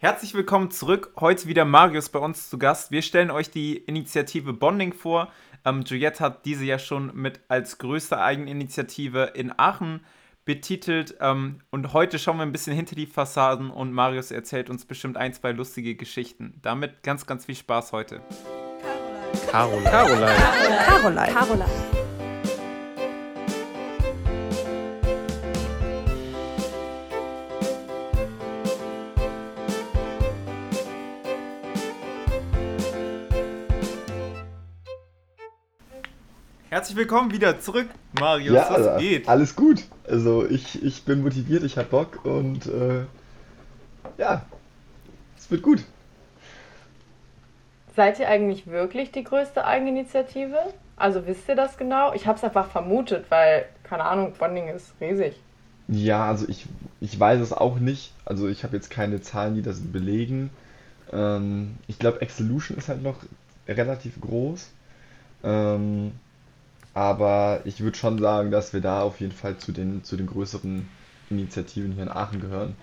Herzlich willkommen zurück. Heute wieder Marius bei uns zu Gast. Wir stellen euch die Initiative Bonding vor. Ähm, Juliette hat diese ja schon mit als größte Eigeninitiative in Aachen betitelt. Ähm, und heute schauen wir ein bisschen hinter die Fassaden und Marius erzählt uns bestimmt ein, zwei lustige Geschichten. Damit ganz, ganz viel Spaß heute. Caroline. Caroline. Caroline. Caroline. Caroline. Herzlich willkommen wieder zurück, Marius. Ja, was geht? Alles gut. Also ich, ich bin motiviert, ich hab Bock und äh, ja, es wird gut. Seid ihr eigentlich wirklich die größte Eigeninitiative? Also wisst ihr das genau? Ich habe es einfach vermutet, weil, keine Ahnung, Bonding ist riesig. Ja, also ich, ich weiß es auch nicht. Also ich habe jetzt keine Zahlen, die das belegen. Ähm, ich glaube, Exelution ist halt noch relativ groß. Ähm, aber ich würde schon sagen, dass wir da auf jeden Fall zu den, zu den größeren Initiativen hier in Aachen gehören.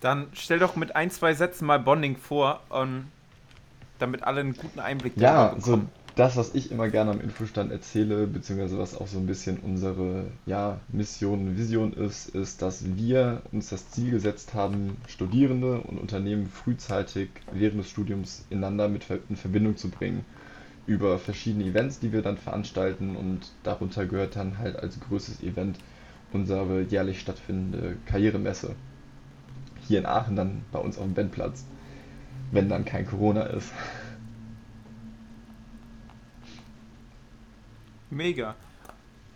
Dann stell doch mit ein, zwei Sätzen mal Bonding vor, um, ähm, damit alle einen guten Einblick ja, bekommen. so das, was ich immer gerne am Infostand erzähle, beziehungsweise was auch so ein bisschen unsere ja, Mission, Vision ist, ist, dass wir uns das Ziel gesetzt haben, Studierende und Unternehmen frühzeitig während des Studiums ineinander mit in Verbindung zu bringen über verschiedene Events, die wir dann veranstalten und darunter gehört dann halt als größtes Event unsere jährlich stattfindende Karrieremesse. Hier in Aachen dann bei uns auf dem Bandplatz, wenn dann kein Corona ist. Mega.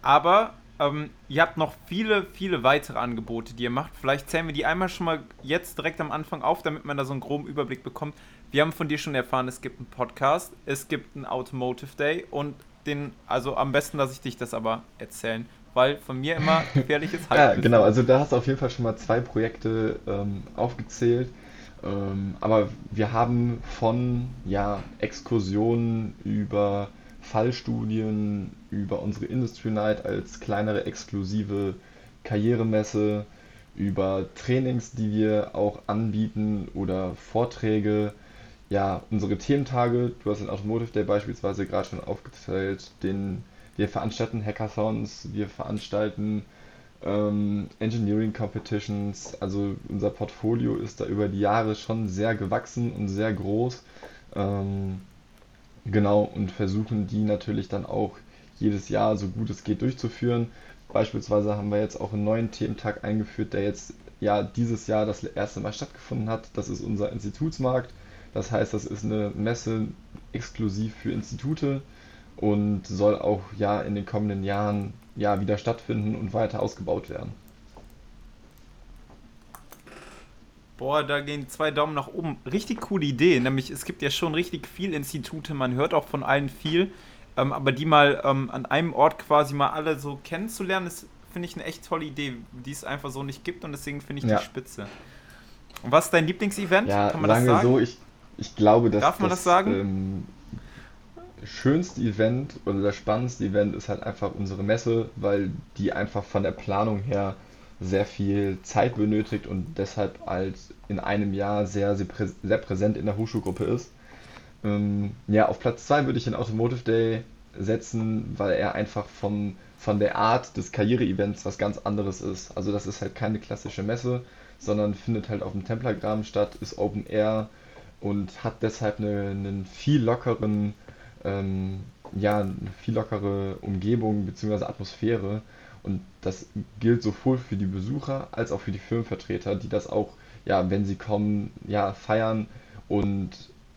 Aber ähm, ihr habt noch viele, viele weitere Angebote, die ihr macht. Vielleicht zählen wir die einmal schon mal jetzt direkt am Anfang auf, damit man da so einen groben Überblick bekommt. Wir haben von dir schon erfahren, es gibt einen Podcast, es gibt einen Automotive Day und den, also am besten lasse ich dich das aber erzählen, weil von mir immer gefährliches Halbwissen. ja, genau, also da hast du auf jeden Fall schon mal zwei Projekte ähm, aufgezählt. Ähm, aber wir haben von ja, Exkursionen über Fallstudien, über unsere Industry Night als kleinere exklusive Karrieremesse, über Trainings, die wir auch anbieten oder Vorträge ja, unsere Thementage, du hast den Automotive Day beispielsweise gerade schon aufgezählt, den, wir veranstalten Hackathons, wir veranstalten ähm, Engineering Competitions, also unser Portfolio ist da über die Jahre schon sehr gewachsen und sehr groß. Ähm, genau, und versuchen die natürlich dann auch jedes Jahr so gut es geht durchzuführen. Beispielsweise haben wir jetzt auch einen neuen Thementag eingeführt, der jetzt ja dieses Jahr das erste Mal stattgefunden hat. Das ist unser Institutsmarkt das heißt, das ist eine Messe exklusiv für Institute und soll auch ja in den kommenden Jahren ja wieder stattfinden und weiter ausgebaut werden. Boah, da gehen zwei Daumen nach oben. Richtig coole Idee. Nämlich, es gibt ja schon richtig viel Institute, man hört auch von allen viel. Ähm, aber die mal ähm, an einem Ort quasi mal alle so kennenzulernen, ist, finde ich, eine echt tolle Idee, die es einfach so nicht gibt und deswegen finde ich ja. die spitze. Und was ist dein Lieblingsevent? Ja, Kann man das sagen? so, ich, ich glaube, dass Darf man das, das sagen? Ähm, schönste Event oder das spannendste Event ist halt einfach unsere Messe, weil die einfach von der Planung her sehr viel Zeit benötigt und deshalb halt in einem Jahr sehr, sehr, prä sehr präsent in der Hochschulgruppe ist. Ähm, ja, auf Platz 2 würde ich den Automotive Day setzen, weil er einfach von, von der Art des Karriere-Events was ganz anderes ist. Also das ist halt keine klassische Messe, sondern findet halt auf dem Templergraben statt, ist Open Air, und hat deshalb eine, einen viel lockeren, ähm, ja, eine viel lockere Umgebung bzw. Atmosphäre. Und das gilt sowohl für die Besucher als auch für die Firmenvertreter, die das auch, ja, wenn sie kommen, ja, feiern und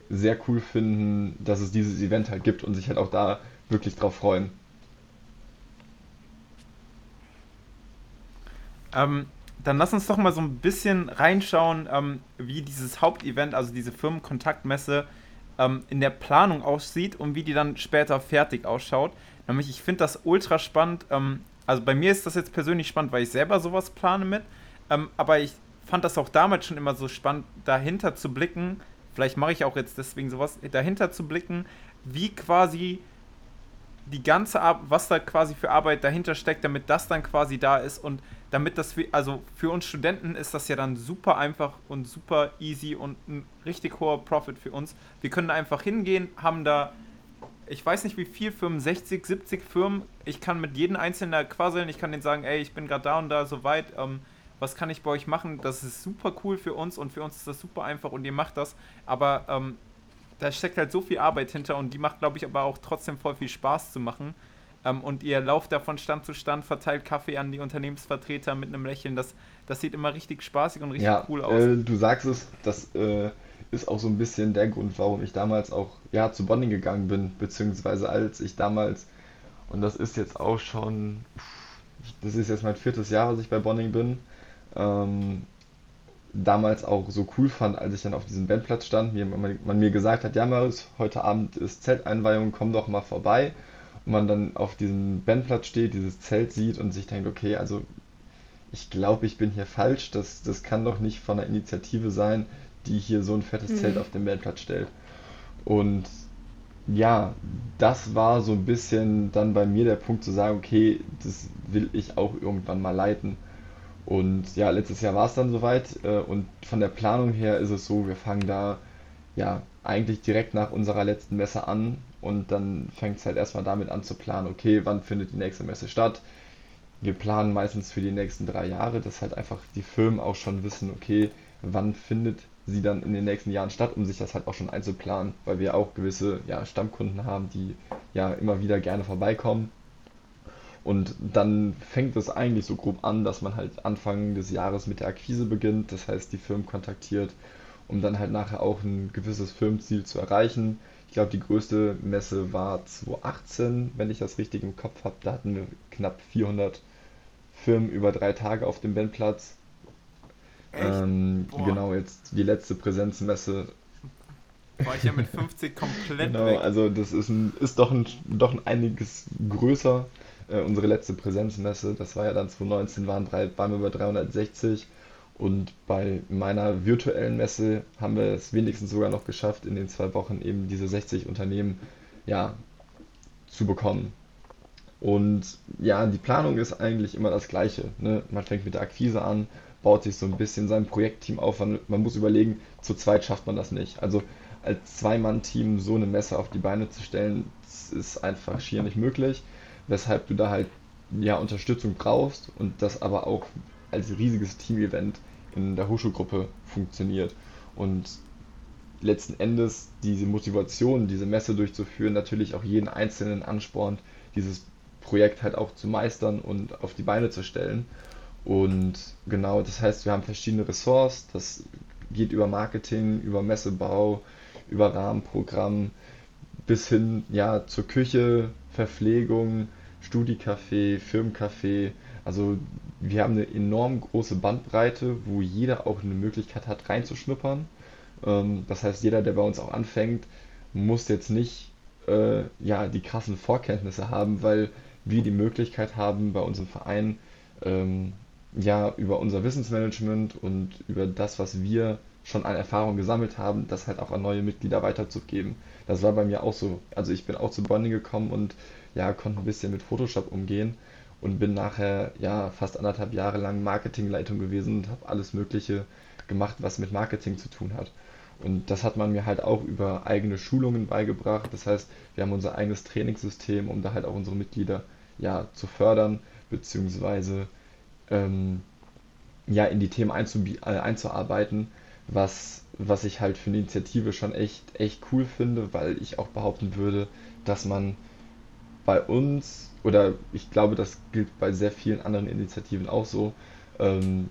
sehr cool finden, dass es dieses Event halt gibt und sich halt auch da wirklich drauf freuen. Ähm, dann lass uns doch mal so ein bisschen reinschauen, ähm, wie dieses Hauptevent, also diese Firmenkontaktmesse, ähm, in der Planung aussieht und wie die dann später fertig ausschaut. Nämlich, ich finde das ultra spannend. Ähm, also bei mir ist das jetzt persönlich spannend, weil ich selber sowas plane mit. Ähm, aber ich fand das auch damals schon immer so spannend, dahinter zu blicken. Vielleicht mache ich auch jetzt deswegen sowas, dahinter zu blicken, wie quasi die ganze Arbeit, was da quasi für Arbeit dahinter steckt, damit das dann quasi da ist und damit das, für, also für uns Studenten ist das ja dann super einfach und super easy und ein richtig hoher Profit für uns. Wir können einfach hingehen, haben da, ich weiß nicht wie viel Firmen, 60, 70 Firmen. Ich kann mit jedem Einzelnen da quasseln, ich kann denen sagen, ey, ich bin gerade da und da so weit, ähm, was kann ich bei euch machen? Das ist super cool für uns und für uns ist das super einfach und ihr macht das. Aber ähm, da steckt halt so viel Arbeit hinter und die macht, glaube ich, aber auch trotzdem voll viel Spaß zu machen. Ähm, und ihr lauft da von Stand zu Stand, verteilt Kaffee an die Unternehmensvertreter mit einem Lächeln. Das, das sieht immer richtig spaßig und richtig Ja, cool aus. äh, du sagst es, das äh, ist auch so ein bisschen der Grund, warum ich damals auch ja, zu Bonding gegangen bin, beziehungsweise als ich damals, und das ist jetzt auch schon, das ist jetzt mein viertes Jahr, was ich bei Bonding bin, ähm, damals auch so cool fand, als ich dann auf diesem Bandplatz stand, mir, man, man mir gesagt hat, ja Marius, heute Abend ist Zelteinweihung, komm doch mal vorbei. Und man dann auf diesem Bandplatz steht, dieses Zelt sieht und sich denkt, okay, also ich glaube, ich bin hier falsch, das, das kann doch nicht von einer Initiative sein, die hier so ein fettes Zelt Mhm. auf den Bandplatz stellt. Und ja, das war so ein bisschen dann bei mir der Punkt zu sagen, okay, das will ich auch irgendwann mal leiten. Und ja, letztes Jahr war es dann soweit. Äh, und von der Planung her ist es so, wir fangen da ja eigentlich direkt nach unserer letzten Messe an. Und dann fängt es halt erstmal damit an zu planen, okay, wann findet die nächste Messe statt? Wir planen meistens für die nächsten drei Jahre, dass halt einfach die Firmen auch schon wissen, okay, wann findet sie dann in den nächsten Jahren statt, um sich das halt auch schon einzuplanen, weil wir auch gewisse ja, Stammkunden haben, die ja immer wieder gerne vorbeikommen. Und dann fängt es eigentlich so grob an, dass man halt Anfang des Jahres mit der Akquise beginnt, das heißt die Firmen kontaktiert, um dann halt nachher auch ein gewisses Firmenziel zu erreichen. Ich glaube, die größte Messe war 2018, wenn ich das richtig im Kopf habe. Da hatten wir knapp 400 Firmen über drei Tage auf dem Bandplatz. Ähm, genau, jetzt die letzte Präsenzmesse. war ich ja mit 50 komplett Genau, weg. also das ist ein, ist doch ein, doch ein einiges größer. Äh, unsere letzte Präsenzmesse, das war ja dann 2019, waren, drei, waren wir bei 360. Und bei meiner virtuellen Messe haben wir es wenigstens sogar noch geschafft, in den zwei Wochen eben diese 60 Unternehmen ja, zu bekommen. Und ja, die Planung ist eigentlich immer das Gleiche. Ne? Man fängt mit der Akquise an, baut sich so ein bisschen sein Projektteam auf. Man, man muss überlegen, zu zweit schafft man das nicht. Also als Zwei-Mann-Team so eine Messe auf die Beine zu stellen, ist einfach schier nicht möglich. Weshalb du da halt ja Unterstützung brauchst und das aber auch als riesiges Team-Event in der Hochschulgruppe funktioniert. Und letzten Endes diese Motivation, diese Messe durchzuführen, natürlich auch jeden Einzelnen anspornt, dieses Projekt halt auch zu meistern und auf die Beine zu stellen. Und genau, das heißt, wir haben verschiedene Ressorts, das geht über Marketing, über Messebau, über Rahmenprogramm bis hin ja zur Küche, Verpflegung, Studicafé, Firmencafé. Also wir haben eine enorm große Bandbreite, wo jeder auch eine Möglichkeit hat reinzuschnuppern. Ähm, das heißt, jeder, der bei uns auch anfängt, muss jetzt nicht äh, ja, die krassen Vorkenntnisse haben, weil wir die Möglichkeit haben, bei unserem Verein ähm, ja über unser Wissensmanagement und über das, was wir schon an Erfahrung gesammelt haben, das halt auch an neue Mitglieder weiterzugeben. Das war bei mir auch so. Also ich bin auch zu Bonding gekommen und ja, konnte ein bisschen mit Photoshop umgehen und bin nachher ja fast anderthalb Jahre lang Marketingleitung gewesen und habe alles Mögliche gemacht, was mit Marketing zu tun hat. Und das hat man mir halt auch über eigene Schulungen beigebracht. Das heißt, wir haben unser eigenes Trainingssystem, um da halt auch unsere Mitglieder ja zu fördern, beziehungsweise ähm, ja in die Themen äh, einzuarbeiten, was, was ich halt für eine Initiative schon echt, echt cool finde, weil ich auch behaupten würde, dass man bei uns, oder ich glaube, das gilt bei sehr vielen anderen Initiativen auch so, ähm,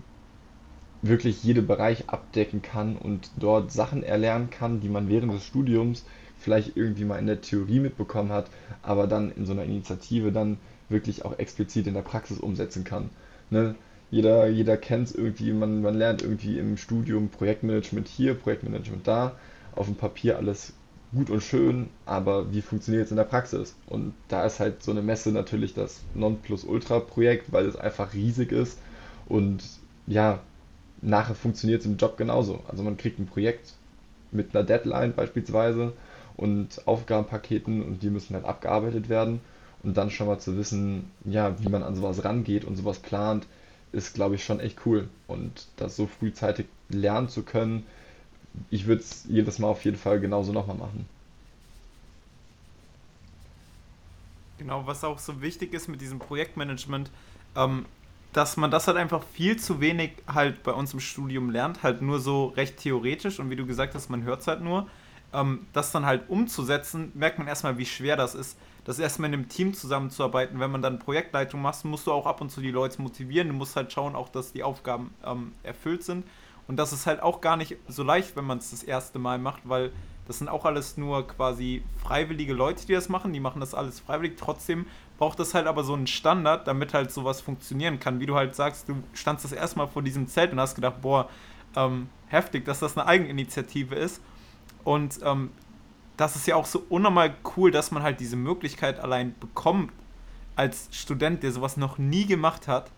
wirklich jede Bereich abdecken kann und dort Sachen erlernen kann, die man während des Studiums vielleicht irgendwie mal in der Theorie mitbekommen hat, aber dann in so einer Initiative dann wirklich auch explizit in der Praxis umsetzen kann. Ne? Jeder, jeder kennt es irgendwie, man, man lernt irgendwie im Studium Projektmanagement hier, Projektmanagement da, auf dem Papier alles gut und schön, aber wie funktioniert es in der Praxis? Und da ist halt so eine Messe natürlich das Nonplusultra-Projekt, weil es einfach riesig ist und ja, nachher funktioniert es im Job genauso. Also man kriegt ein Projekt mit einer Deadline beispielsweise und Aufgabenpaketen und die müssen halt abgearbeitet werden. Und dann schon mal zu wissen, ja, wie man an sowas rangeht und sowas plant, ist, glaube ich, schon echt cool. Und das so frühzeitig lernen zu können, ich würde es jedes Mal auf jeden Fall genauso nochmal machen. Genau, was auch so wichtig ist mit diesem Projektmanagement, ähm, dass man das halt einfach viel zu wenig halt bei uns im Studium lernt, halt nur so recht theoretisch und wie du gesagt hast, man hört es halt nur. Ähm, das dann halt umzusetzen, merkt man erstmal, wie schwer das ist, das erstmal in einem Team zusammenzuarbeiten. Wenn man dann Projektleitung machst, musst du auch ab und zu die Leute motivieren. Du musst halt schauen, auch dass die Aufgaben ähm, erfüllt sind. Und das ist halt auch gar nicht so leicht, wenn man es das erste Mal macht, weil das sind auch alles nur quasi freiwillige Leute, die das machen. Die machen das alles freiwillig. Trotzdem braucht das halt aber so einen Standard, damit halt sowas funktionieren kann. Wie du halt sagst, du standst das erstmal vor diesem Zelt und hast gedacht, boah, ähm, heftig, dass das eine Eigeninitiative ist. Und ähm, das ist ja auch so unnormal cool, dass man halt diese Möglichkeit allein bekommt als Student, der sowas noch nie gemacht hat.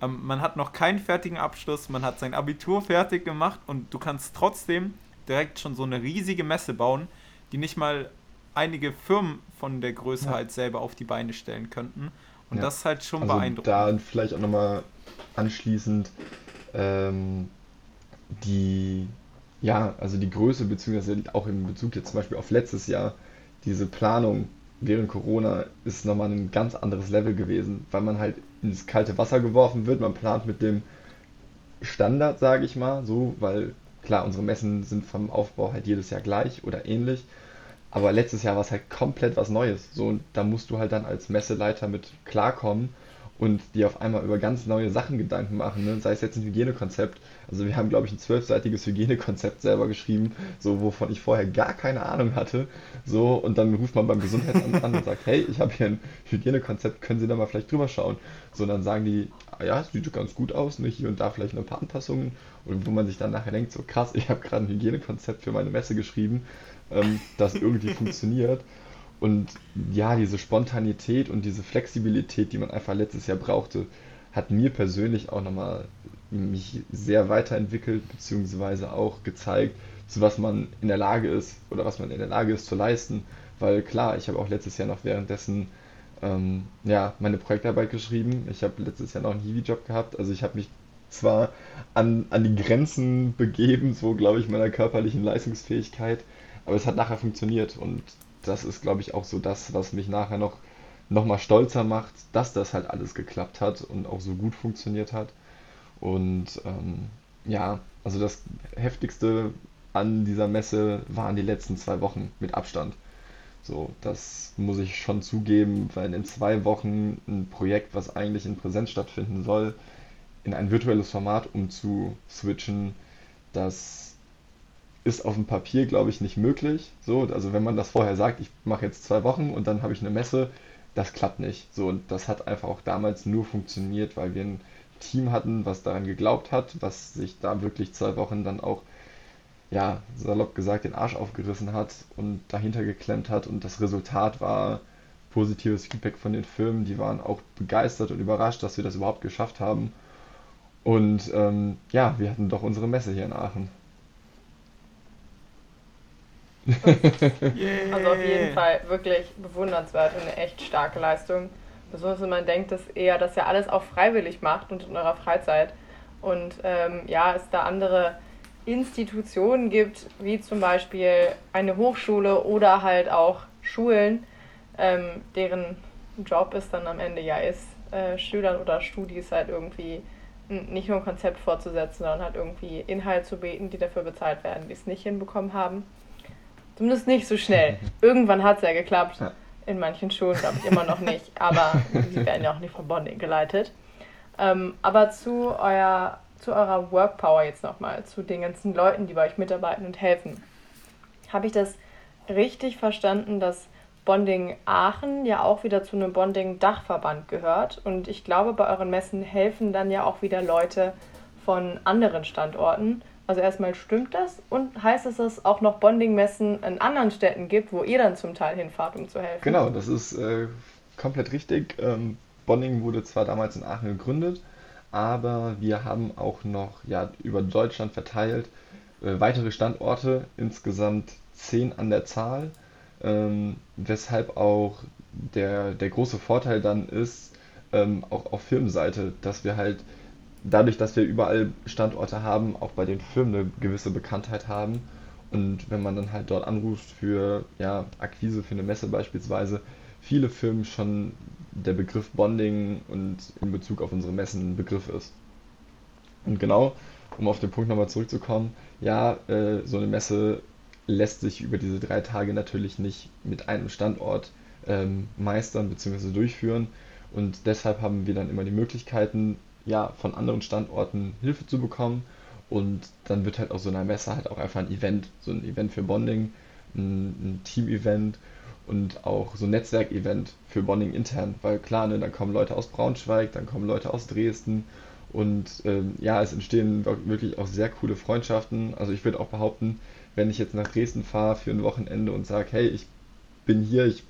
Ähm, man hat noch keinen fertigen Abschluss, man hat sein Abitur fertig gemacht und du kannst trotzdem direkt schon so eine riesige Messe bauen, die nicht mal einige Firmen von der Größe ja. halt selber auf die Beine stellen könnten. Und ja. das ist halt schon also beeindruckend. Da vielleicht auch nochmal anschließend ähm, die, ja, also die Größe, beziehungsweise auch in Bezug jetzt zum Beispiel auf letztes Jahr, diese Planung während Corona ist nochmal ein ganz anderes Level gewesen, weil man halt ins kalte Wasser geworfen wird. Man plant mit dem Standard, sage ich mal, so, weil Klar, unsere Messen sind vom Aufbau halt jedes Jahr gleich oder ähnlich. Aber letztes Jahr war es halt komplett was Neues. So, und da musst du halt dann als Messeleiter mit klarkommen und dir auf einmal über ganz neue Sachen Gedanken machen, ne? sei es jetzt ein Hygienekonzept. Also wir haben, glaube ich, ein zwölfseitiges Hygienekonzept selber geschrieben, so wovon ich vorher gar keine Ahnung hatte. So, und dann ruft man beim Gesundheitsamt an und sagt, hey, ich habe hier ein Hygienekonzept, können Sie da mal vielleicht drüber schauen? So, dann sagen die, ah ja, sieht ganz gut aus, ne? hier und da vielleicht noch ein paar Anpassungen. Und wo man sich dann nachher denkt, so krass, ich habe gerade ein Hygienekonzept für meine Messe geschrieben, ähm, das irgendwie funktioniert. Und ja, diese Spontanität und diese Flexibilität, die man einfach letztes Jahr brauchte, hat mir persönlich auch nochmal mich sehr weiterentwickelt, beziehungsweise auch gezeigt, zu was man in der Lage ist oder was man in der Lage ist zu leisten. Weil klar, ich habe auch letztes Jahr noch währenddessen ähm, ja, meine Projektarbeit geschrieben. Ich habe letztes Jahr noch einen Hiwi-Job gehabt. Also ich habe mich zwar an, an die Grenzen begeben, so glaube ich, meiner körperlichen Leistungsfähigkeit, aber es hat nachher funktioniert und das ist, glaube ich, auch so das, was mich nachher noch, noch mal stolzer macht, dass das halt alles geklappt hat und auch so gut funktioniert hat. Und ähm, ja, also das Heftigste an dieser Messe waren die letzten zwei Wochen mit Abstand. So, das muss ich schon zugeben, weil in zwei Wochen ein Projekt, was eigentlich in Präsenz stattfinden soll, in ein virtuelles Format umzuswitchen, das ist auf dem Papier, glaube ich, nicht möglich. So, also wenn man das vorher sagt, ich mache jetzt zwei Wochen und dann habe ich eine Messe, das klappt nicht. So, und das hat einfach auch damals nur funktioniert, weil wir ein Team hatten, was daran geglaubt hat, was sich da wirklich zwei Wochen dann auch, ja, salopp gesagt, den Arsch aufgerissen hat und dahinter geklemmt hat. Und das Resultat war positives Feedback von den Firmen. Die waren auch begeistert und überrascht, dass wir das überhaupt geschafft haben. Und ähm, ja, wir hatten doch unsere Messe hier in Aachen. Also auf jeden Fall wirklich bewundernswert und eine echt starke Leistung. Besonders wenn man denkt, dass ihr das ja alles auch freiwillig macht und in eurer Freizeit. Und ähm, ja, es da andere Institutionen gibt, wie zum Beispiel eine Hochschule oder halt auch Schulen, ähm, deren Job es dann am Ende ja ist, äh, Schülern oder Studis halt irgendwie nicht nur ein Konzept fortzusetzen, sondern halt irgendwie Inhalt zu beten, die dafür bezahlt werden, die es nicht hinbekommen haben. Zumindest nicht so schnell. Irgendwann hat es ja geklappt. Ja. In manchen Schulen glaube ich immer noch nicht, aber sie werden ja auch nicht von Bonding geleitet. Ähm, aber zu, euer, zu eurer Workpower jetzt nochmal, zu den ganzen Leuten, die bei euch mitarbeiten und helfen. Habe ich das richtig verstanden, dass Bonding Aachen ja auch wieder zu einem Bonding-Dachverband gehört. Und ich glaube, bei euren Messen helfen dann ja auch wieder Leute von anderen Standorten. Also erstmal stimmt das und heißt es, dass es auch noch Bonding-Messen in anderen Städten gibt, wo ihr dann zum Teil hinfahrt, um zu helfen? Genau, das ist äh, komplett richtig. Ähm, Bonding wurde zwar damals in Aachen gegründet, aber wir haben auch noch ja, über Deutschland verteilt äh, weitere Standorte, insgesamt zehn an der Zahl ähm, weshalb auch der, der große Vorteil dann ist, ähm, auch auf Firmenseite, dass wir halt dadurch, dass wir überall Standorte haben, auch bei den Firmen eine gewisse Bekanntheit haben. Und wenn man dann halt dort anruft für ja, Akquise für eine Messe beispielsweise, viele Firmen schon der Begriff Bonding und in Bezug auf unsere Messen ein Begriff ist. Und genau, um auf den Punkt nochmal zurückzukommen, ja, äh, so eine Messe lässt sich über diese drei Tage natürlich nicht mit einem Standort ähm, meistern bzw. durchführen. Und deshalb haben wir dann immer die Möglichkeiten, ja, von anderen Standorten Hilfe zu bekommen. Und dann wird halt aus so einer Messe halt auch einfach ein Event, so ein Event für Bonding, ein, ein Team-Event und auch so ein Netzwerk-Event für Bonding intern. Weil klar, ne, dann kommen Leute aus Braunschweig, dann kommen Leute aus Dresden und ähm, ja, es entstehen wirklich auch sehr coole Freundschaften. Also ich würde auch behaupten, wenn ich jetzt nach Dresden fahre für ein Wochenende und sage, hey, ich bin hier, ich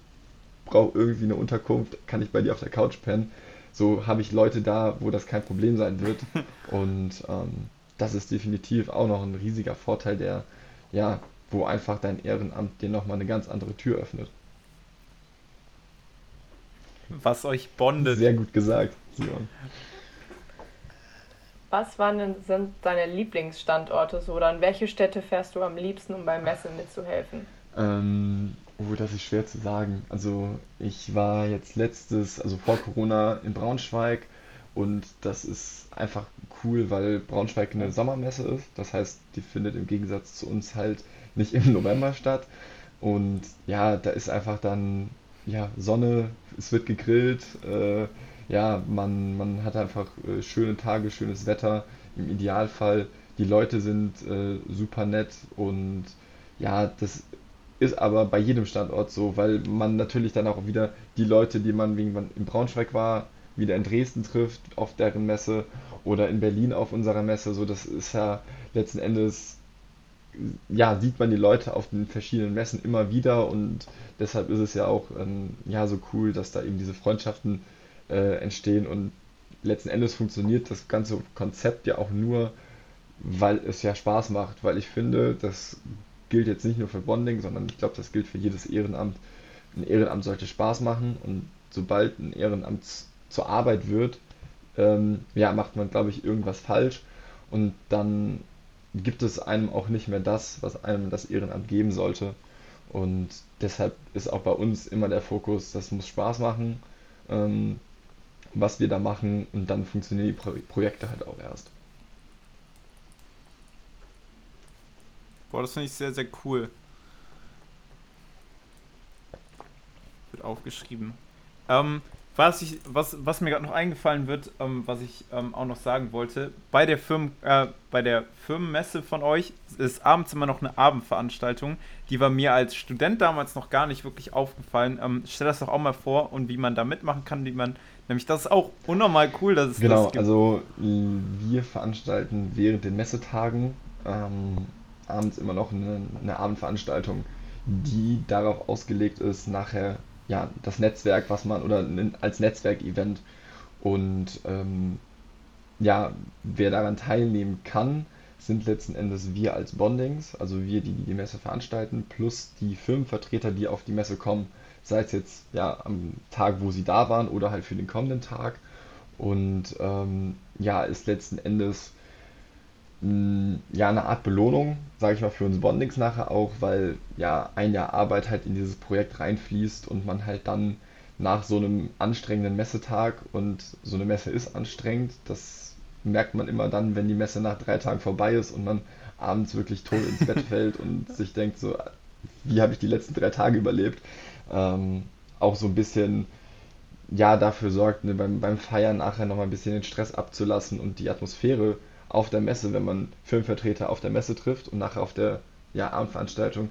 brauche irgendwie eine Unterkunft, kann ich bei dir auf der Couch pennen. So habe ich Leute da, wo das kein Problem sein wird. Und ähm, das ist definitiv auch noch ein riesiger Vorteil, der, ja, wo einfach dein Ehrenamt dir nochmal eine ganz andere Tür öffnet. Was euch bondet. Sehr gut gesagt, Simon. Was waren denn, sind deine Lieblingsstandorte so? Oder an welche Städte fährst du am liebsten, um beim Messen mitzuhelfen? Ähm, oh, das ist schwer zu sagen. Also ich war jetzt letztes, also vor Corona in Braunschweig und das ist einfach cool, weil Braunschweig eine Sommermesse ist. Das heißt, die findet im Gegensatz zu uns halt nicht im November statt. Und ja, da ist einfach dann ja, Sonne, es wird gegrillt, äh, ja, man, man hat einfach äh, schöne Tage, schönes Wetter im Idealfall. Die Leute sind äh, super nett und ja, das ist aber bei jedem Standort so, weil man natürlich dann auch wieder die Leute, die man wegen man in Braunschweig war, wieder in Dresden trifft auf deren Messe oder in Berlin auf unserer Messe. So, das ist ja letzten Endes ja, sieht man die Leute auf den verschiedenen Messen immer wieder und deshalb ist es ja auch ähm, ja, so cool, dass da eben diese Freundschaften äh, entstehen und letzten Endes funktioniert das ganze Konzept ja auch nur, weil es ja Spaß macht, weil ich finde, das gilt jetzt nicht nur für Bonding, sondern ich glaube, das gilt für jedes Ehrenamt. Ein Ehrenamt sollte Spaß machen und sobald ein Ehrenamt zur Arbeit wird, ähm, ja, macht man, glaube ich, irgendwas falsch und dann gibt es einem auch nicht mehr das, was einem das Ehrenamt geben sollte. Und deshalb ist auch bei uns immer der Fokus, das muss Spaß machen. Ähm, was wir da machen und dann funktionieren die Pro Projekte halt auch erst. Boah, das finde ich sehr, sehr cool. Wird aufgeschrieben. Ähm, was, ich, was, was mir gerade noch eingefallen wird, ähm, was ich ähm, auch noch sagen wollte, bei der, Firmen, äh, bei der Firmenmesse von euch ist abends immer noch eine Abendveranstaltung. Die war mir als Student damals noch gar nicht wirklich aufgefallen. Ähm, stell das doch auch mal vor und wie man da mitmachen kann, wie man Nämlich das ist auch unnormal cool, dass es genau, das gibt. Genau, also wir veranstalten während den Messetagen ähm, abends immer noch eine, eine, Abendveranstaltung, die darauf ausgelegt ist, nachher ja das Netzwerk, was man oder als Netzwerkevent und ähm, ja, wer daran teilnehmen kann, sind letzten Endes wir als Bondings, also wir, die die Messe veranstalten, plus die Firmenvertreter, die auf die Messe kommen sei es jetzt ja am Tag, wo sie da waren oder halt für den kommenden Tag. Und ähm, ja, ist letzten Endes ja eine Art Belohnung, sage ich mal, für uns Bondings nachher auch, weil ja ein Jahr Arbeit halt in dieses Projekt reinfließt und man halt dann nach so einem anstrengenden Messetag und so eine Messe ist anstrengend, das merkt man immer dann, wenn die Messe nach drei Tagen vorbei ist und man abends wirklich tot ins Bett fällt und sich denkt so, wie habe ich die letzten drei Tage überlebt? ähm, auch so ein bisschen ja dafür sorgt, ne, beim, beim Feiern nachher nochmal ein bisschen den Stress abzulassen und die Atmosphäre auf der Messe, wenn man Filmvertreter auf der Messe trifft und nachher auf der ja, Abendveranstaltung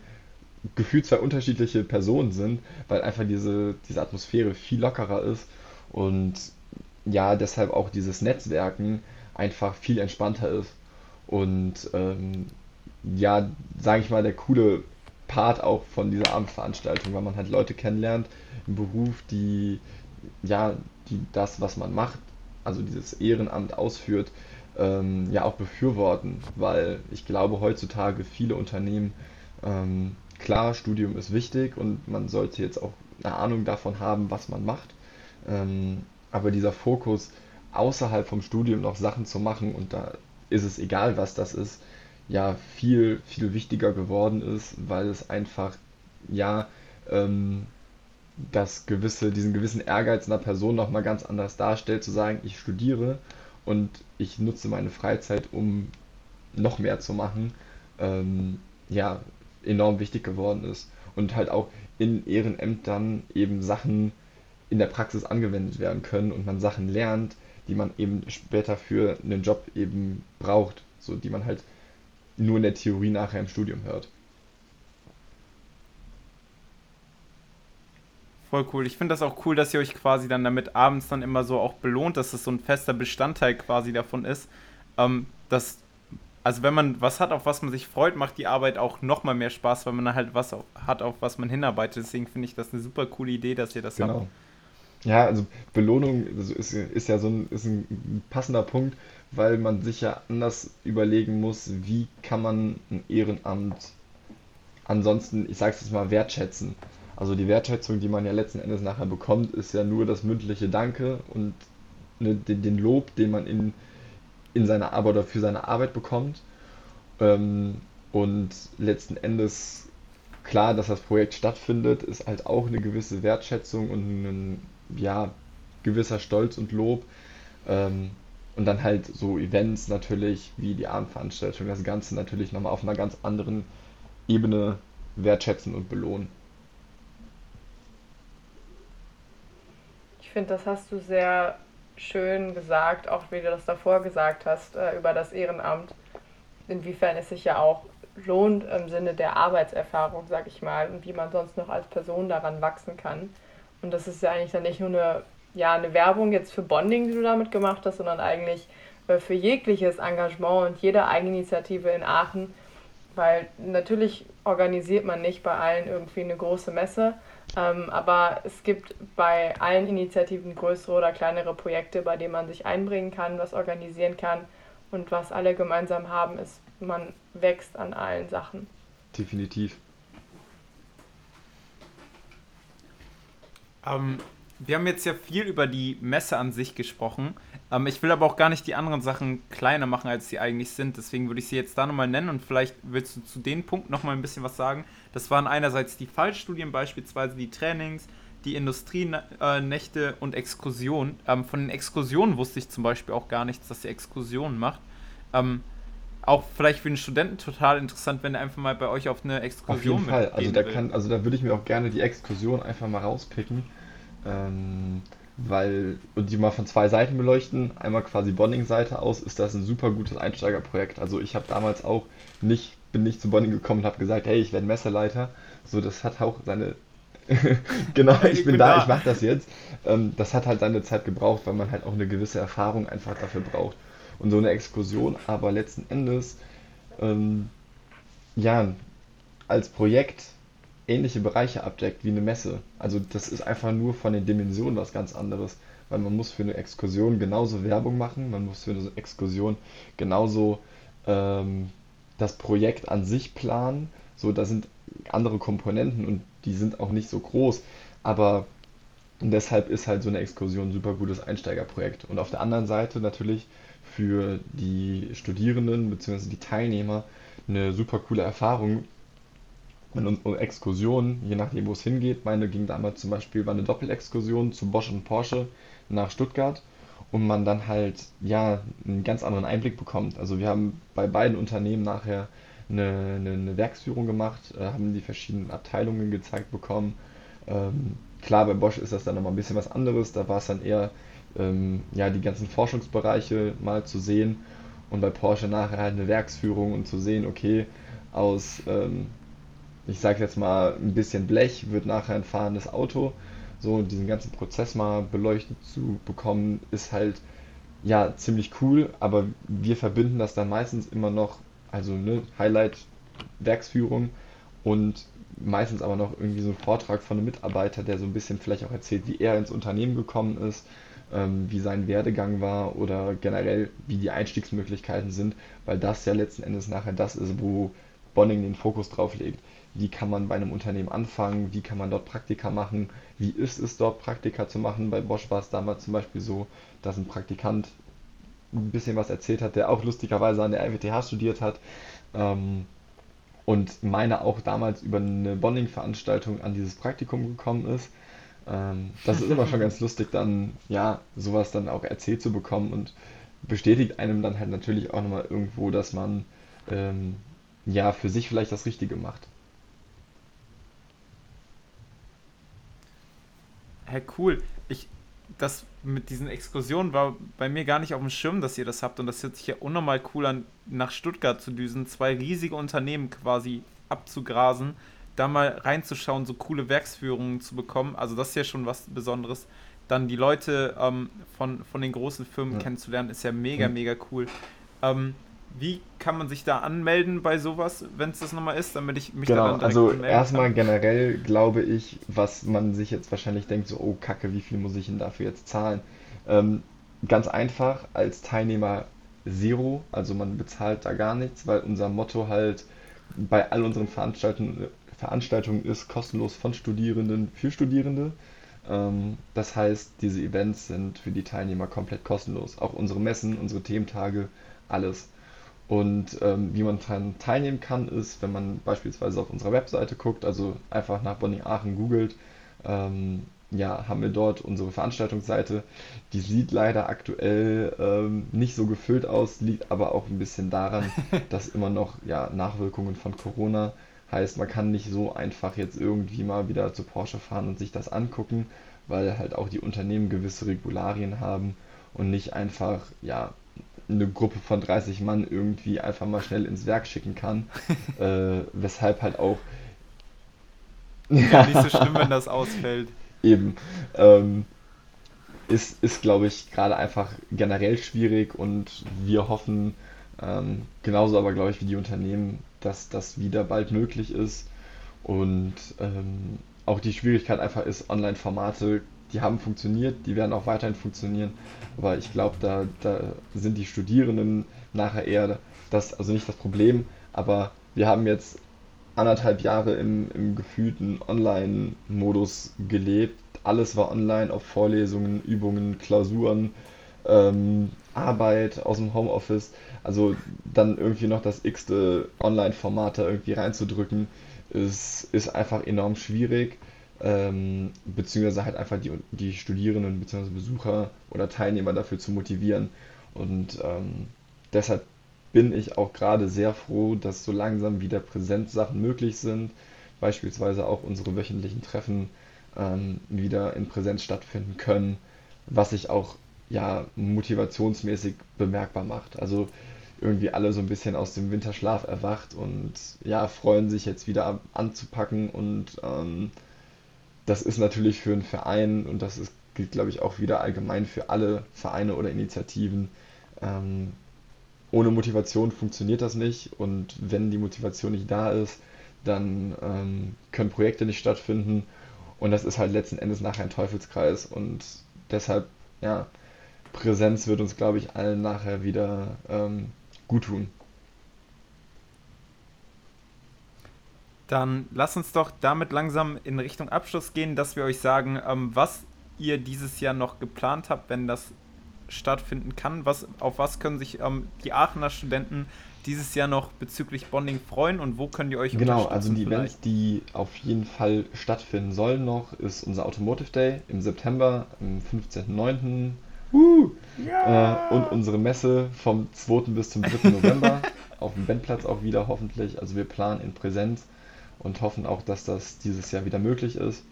gefühlt zwei unterschiedliche Personen sind, weil einfach diese, diese Atmosphäre viel lockerer ist und ja, deshalb auch dieses Netzwerken einfach viel entspannter ist. Und ähm, ja, sage ich mal, der coole Part auch von dieser Abendveranstaltung, weil man halt Leute kennenlernt im Beruf, die ja, die das, was man macht, also dieses Ehrenamt ausführt, ähm, ja auch befürworten, weil ich glaube heutzutage viele Unternehmen ähm, klar, Studium ist wichtig und man sollte jetzt auch eine Ahnung davon haben, was man macht. Ähm, aber dieser Fokus, außerhalb vom Studium noch Sachen zu machen und da ist es egal, was das ist, ja viel, viel wichtiger geworden ist, weil es einfach, ja, ähm, das gewisse, diesen gewissen Ehrgeiz einer Person nochmal ganz anders darstellt, zu sagen, ich studiere und ich nutze meine Freizeit, um noch mehr zu machen, ähm, ja, enorm wichtig geworden ist. Und halt auch in Ehrenämtern eben Sachen in der Praxis angewendet werden können und man Sachen lernt, die man eben später für einen Job eben braucht, so die man halt nur in der Theorie nachher im Studium hört. Voll cool. Ich finde das auch cool, dass ihr euch quasi dann damit abends dann immer so auch belohnt, dass das so ein fester Bestandteil quasi davon ist. Ähm, dass, also wenn man was hat, auf was man sich freut, macht die Arbeit auch nochmal mehr Spaß, weil man halt was auf, hat, auf was man hinarbeitet. Deswegen finde ich das eine super coole Idee, dass ihr das Genau. habt. Ja, also Belohnung also ist, ist ja so ein, ist ein passender Punkt, weil man sich ja anders überlegen muss, wie kann man ein Ehrenamt ansonsten, ich sag's jetzt mal, wertschätzen. Also die Wertschätzung, die man ja letzten Endes nachher bekommt, ist ja nur das mündliche Danke und ne, den, den Lob, den man in, in seiner Arbeit oder für seine Arbeit bekommt. Ähm, und letzten Endes, klar, dass das Projekt stattfindet, ist halt auch eine gewisse Wertschätzung und ein ja, gewisser Stolz und Lob. Ähm, und dann halt so Events natürlich, wie die Abendveranstaltung, das Ganze natürlich nochmal auf einer ganz anderen Ebene wertschätzen und belohnen. Ich finde, das hast du sehr schön gesagt, auch wie du das davor gesagt hast, äh, über das Ehrenamt. Inwiefern es sich ja auch lohnt im Sinne der Arbeitserfahrung, sag ich mal, und wie man sonst noch als Person daran wachsen kann. Und das ist ja eigentlich dann nicht nur eine, ja, eine Werbung jetzt für Bonding, die du damit gemacht hast, sondern eigentlich äh, für jegliches Engagement und jede Eigeninitiative in Aachen. Weil natürlich organisiert man nicht bei allen irgendwie eine große Messe, ähm, aber es gibt bei allen Initiativen größere oder kleinere Projekte, bei denen man sich einbringen kann, was organisieren kann. Und was alle gemeinsam haben, ist, man wächst an allen Sachen. Definitiv. Ähm, wir haben jetzt ja viel über die Messe an sich gesprochen. Ähm, ich will aber auch gar nicht die anderen Sachen kleiner machen, als sie eigentlich sind. Deswegen würde ich sie jetzt da nochmal nennen und vielleicht willst du zu den Punkten nochmal ein bisschen was sagen. Das waren einerseits die Fallstudien, beispielsweise die Trainings, die Industrienächte und Exkursionen. Ähm, von den Exkursionen wusste ich zum Beispiel auch gar nichts, dass ihr Exkursionen macht. Ähm, auch vielleicht für den Studenten total interessant, wenn er einfach mal bei euch auf eine Auf jeden Exkursion Fall. Also da kann, also da würde ich mir auch gerne die Exkursion einfach mal rauspicken. Ähm, weil, und die mal von zwei Seiten beleuchten. Einmal quasi Bonding-Seite aus, ist das ein super gutes Einsteigerprojekt. Also ich habe damals auch nicht, bin nicht zu Bonding gekommen und habe gesagt, hey, ich werde Messeleiter. So, das hat auch seine, genau, ich Ich bin bin da, da. ich mache das jetzt. Ähm, das hat halt seine Zeit gebraucht, weil man halt auch eine gewisse Erfahrung einfach dafür braucht. Und so eine Exkursion, aber letzten Endes, ähm, ja, als Projekt ähnliche Bereiche abdeckt wie eine Messe. Also das ist einfach nur von den Dimensionen was ganz anderes, weil man muss für eine Exkursion genauso Werbung machen, man muss für eine Exkursion genauso ähm, das Projekt an sich planen. So, da sind andere Komponenten und die sind auch nicht so groß, aber deshalb ist halt so eine Exkursion ein super gutes Einsteigerprojekt. Und auf der anderen Seite natürlich für die Studierenden bzw. die Teilnehmer eine super coole Erfahrung, und unsere Exkursionen, je nachdem, wo es hingeht, meine ging damals zum Beispiel, war eine Doppelexkursion zu Bosch und Porsche nach Stuttgart und man dann halt, ja, einen ganz anderen Einblick bekommt. Also wir haben bei beiden Unternehmen nachher eine, eine, eine Werksführung gemacht, äh, haben die verschiedenen Abteilungen gezeigt bekommen. Ähm, klar, bei Bosch ist das dann nochmal ein bisschen was anderes, da war es dann eher, ähm, ja, die ganzen Forschungsbereiche mal zu sehen und bei Porsche nachher halt eine Werksführung und zu sehen, okay, aus ähm, ich sage jetzt mal, ein bisschen Blech wird nachher ein fahrendes Auto. So diesen ganzen Prozess mal beleuchtet zu bekommen, ist halt ja ziemlich cool, aber wir verbinden das dann meistens immer noch, also ne, Highlight Werksführung und meistens aber noch irgendwie so ein Vortrag von einem Mitarbeiter, der so ein bisschen vielleicht auch erzählt, wie er ins Unternehmen gekommen ist, ähm, wie sein Werdegang war oder generell wie die Einstiegsmöglichkeiten sind, weil das ja letzten Endes nachher das ist, wo Bonning den Fokus drauf legt. Wie kann man bei einem Unternehmen anfangen? Wie kann man dort Praktika machen? Wie ist es dort Praktika zu machen? Bei Bosch war es damals zum Beispiel so, dass ein Praktikant ein bisschen was erzählt hat, der auch lustigerweise an der RWTH studiert hat. Ähm, und meine auch damals über eine Bonding-Veranstaltung an dieses Praktikum gekommen ist. Ähm, das ist immer schon ganz lustig, dann ja, sowas dann auch erzählt zu bekommen und bestätigt einem dann halt natürlich auch nochmal irgendwo, dass man ähm, ja für sich vielleicht das Richtige macht. Hey, cool. Ich, das mit diesen Exkursionen war bei mir gar nicht auf dem Schirm, dass ihr das habt und das hört sich ja unnormal cool an, nach Stuttgart zu düsen, zwei riesige Unternehmen quasi abzugrasen, da mal reinzuschauen, so coole Werksführungen zu bekommen. Also das ist ja schon was Besonderes. Dann die Leute ähm, von, von den großen Firmen ja. kennenzulernen, ist ja mega, mega cool. Ähm, wie kann man sich da anmelden bei sowas, wenn es das nochmal ist, damit ich mich genau, da dann also erstmal generell glaube ich, was man sich jetzt wahrscheinlich denkt, so, oh Kacke, wie viel muss ich denn dafür jetzt zahlen? Ähm, ganz einfach, als Teilnehmer Zero, also man bezahlt da gar nichts, weil unser Motto halt bei all unseren Veranstaltungen, Veranstaltungen ist kostenlos von Studierenden für Studierende. Ähm, das heißt, diese Events sind für die Teilnehmer komplett kostenlos. Auch unsere Messen, unsere Thementage, alles. Und ähm, wie man daran teilnehmen kann, ist, wenn man beispielsweise auf unserer Webseite guckt, also einfach nach Bonning Aachen googelt, ähm, ja, haben wir dort unsere Veranstaltungsseite. Die sieht leider aktuell ähm, nicht so gefüllt aus, liegt aber auch ein bisschen daran, dass immer noch ja, Nachwirkungen von Corona heißt, man kann nicht so einfach jetzt irgendwie mal wieder zu Porsche fahren und sich das angucken, weil halt auch die Unternehmen gewisse Regularien haben und nicht einfach ja eine Gruppe von 30 Mann irgendwie einfach mal schnell ins Werk schicken kann. äh, weshalb halt auch. Ja nicht so schlimm, wenn das ausfällt. Eben. Ähm, ist, ist glaube ich, gerade einfach generell schwierig und wir hoffen, ähm, genauso aber, glaube ich, wie die Unternehmen, dass das wieder bald möglich ist. Und ähm, auch die Schwierigkeit einfach ist, Online-Formate die haben funktioniert, die werden auch weiterhin funktionieren. Aber ich glaube, da, da sind die Studierenden nachher eher das, also nicht das Problem, aber wir haben jetzt anderthalb Jahre im, im gefühlten Online-Modus gelebt. Alles war online, auf Vorlesungen, Übungen, Klausuren, ähm, Arbeit aus dem Homeoffice. Also dann irgendwie noch das x-te Online-Format da irgendwie reinzudrücken, ist, ist einfach enorm schwierig ähm, beziehungsweise halt einfach die, die Studierenden bzw. Besucher oder Teilnehmer dafür zu motivieren. Und ähm, deshalb bin ich auch gerade sehr froh, dass so langsam wieder Präsenzsachen möglich sind, beispielsweise auch unsere wöchentlichen Treffen ähm, wieder in Präsenz stattfinden können, was sich auch ja motivationsmäßig bemerkbar macht. Also irgendwie alle so ein bisschen aus dem Winterschlaf erwacht und ja freuen sich jetzt wieder anzupacken und ähm, das ist natürlich für einen Verein und das ist, gilt, glaube ich, auch wieder allgemein für alle Vereine oder Initiativen. Ähm, ohne Motivation funktioniert das nicht und wenn die Motivation nicht da ist, dann ähm, können Projekte nicht stattfinden und das ist halt letzten Endes nachher ein Teufelskreis und deshalb, ja, Präsenz wird uns, glaube ich, allen nachher wieder ähm, gut tun. Dann lasst uns doch damit langsam in Richtung Abschluss gehen, dass wir euch sagen, ähm, was ihr dieses Jahr noch geplant habt, wenn das stattfinden kann. Was, auf was können sich ähm, die Aachener Studenten dieses Jahr noch bezüglich Bonding freuen und wo können die euch Genau, also die vielleicht? Events, die auf jeden Fall stattfinden sollen noch, ist unser Automotive Day im September, am 15.09. Uh, ja. äh, und unsere Messe vom 2. bis zum 3. November auf dem Bandplatz auch wieder hoffentlich. Also wir planen in Präsenz und hoffen auch, dass das dieses Jahr wieder möglich ist.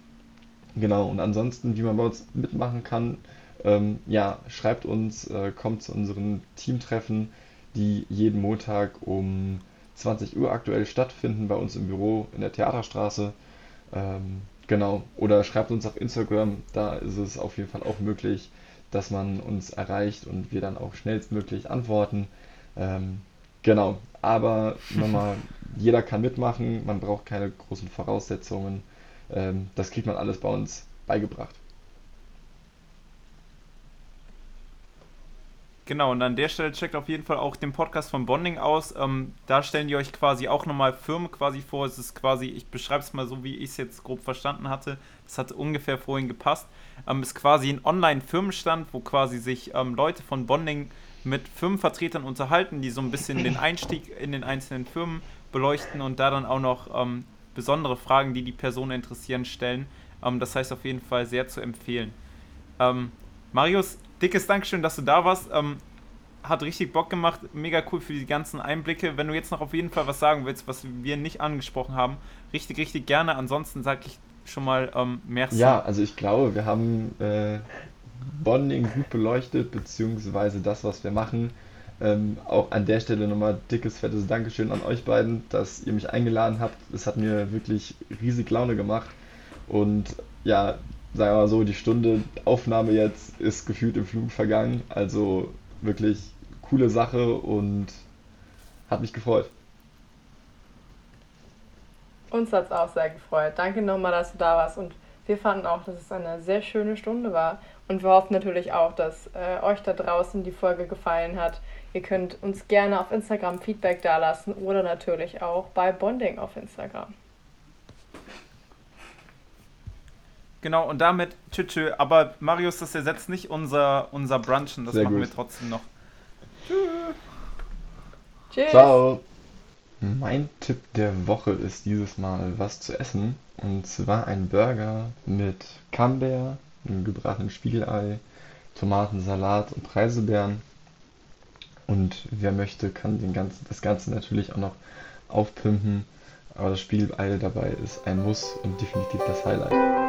Genau, und ansonsten, wie man bei uns mitmachen kann, ähm, ja, schreibt uns, äh, kommt zu unseren Teamtreffen, die jeden Montag um 20 Uhr aktuell stattfinden bei uns im Büro in der Theaterstraße. Ähm, genau, oder schreibt uns auf Instagram, da ist es auf jeden Fall auch möglich, dass man uns erreicht und wir dann auch schnellstmöglich antworten. Ähm, genau, aber nochmal jeder kann mitmachen, man braucht keine großen Voraussetzungen. Ähm, das kriegt man alles bei uns beigebracht. Genau, und an der Stelle checkt auf jeden Fall auch den Podcast von Bonding aus. Ähm, da stellen die euch quasi auch nochmal Firmen quasi vor. Es ist quasi, ich beschreibe es mal so, wie ich es jetzt grob verstanden hatte. Das hat ungefähr vorhin gepasst. Ähm, ist quasi ein Online-Firmenstand, wo quasi sich ähm, Leute von Bonding mit Firmenvertretern unterhalten, die so ein bisschen den Einstieg in den einzelnen Firmen beleuchten und da dann auch noch ähm, besondere Fragen, die die Person interessieren, stellen. Ähm, das heißt auf jeden Fall sehr zu empfehlen. Ähm, Marius, dickes Dankeschön, dass du da warst. Ähm, hat richtig Bock gemacht, mega cool für die ganzen Einblicke. Wenn du jetzt noch auf jeden Fall was sagen willst, was wir nicht angesprochen haben, richtig, richtig gerne. Ansonsten sage ich schon mal ähm, merci. Ja, also ich glaube, wir haben äh, Bonding gut beleuchtet, beziehungsweise das, was wir machen. Ähm, auch an der Stelle nochmal dickes, fettes Dankeschön an euch beiden, dass ihr mich eingeladen habt. Es hat mir wirklich riesig Laune gemacht. Und ja, sagen wir mal so, die Stunde Aufnahme jetzt ist gefühlt im Flug vergangen. Also wirklich coole Sache und hat mich gefreut. Uns hat es auch sehr gefreut. Danke nochmal, dass du da warst und wir fanden auch, dass es eine sehr schöne Stunde war. Und wir hoffen natürlich auch, dass äh, euch da draußen die Folge gefallen hat. Ihr könnt uns gerne auf Instagram Feedback dalassen oder natürlich auch bei Bonding auf Instagram. Genau, und damit tschüss. Aber Marius, das ersetzt nicht unser, unser Brunchen. Das Sehr machen gut. wir trotzdem noch. Tschüss. Tschüss. Ciao. Mein Tipp der Woche ist dieses Mal was zu essen. Und zwar ein Burger mit Camembert, einem gebratenen Spiegelei, Tomatensalat und Preiselbeeren. Und wer möchte, kann den ganzen, das Ganze natürlich auch noch aufpimpen. Aber das Spiegelei dabei ist ein Muss und definitiv das Highlight.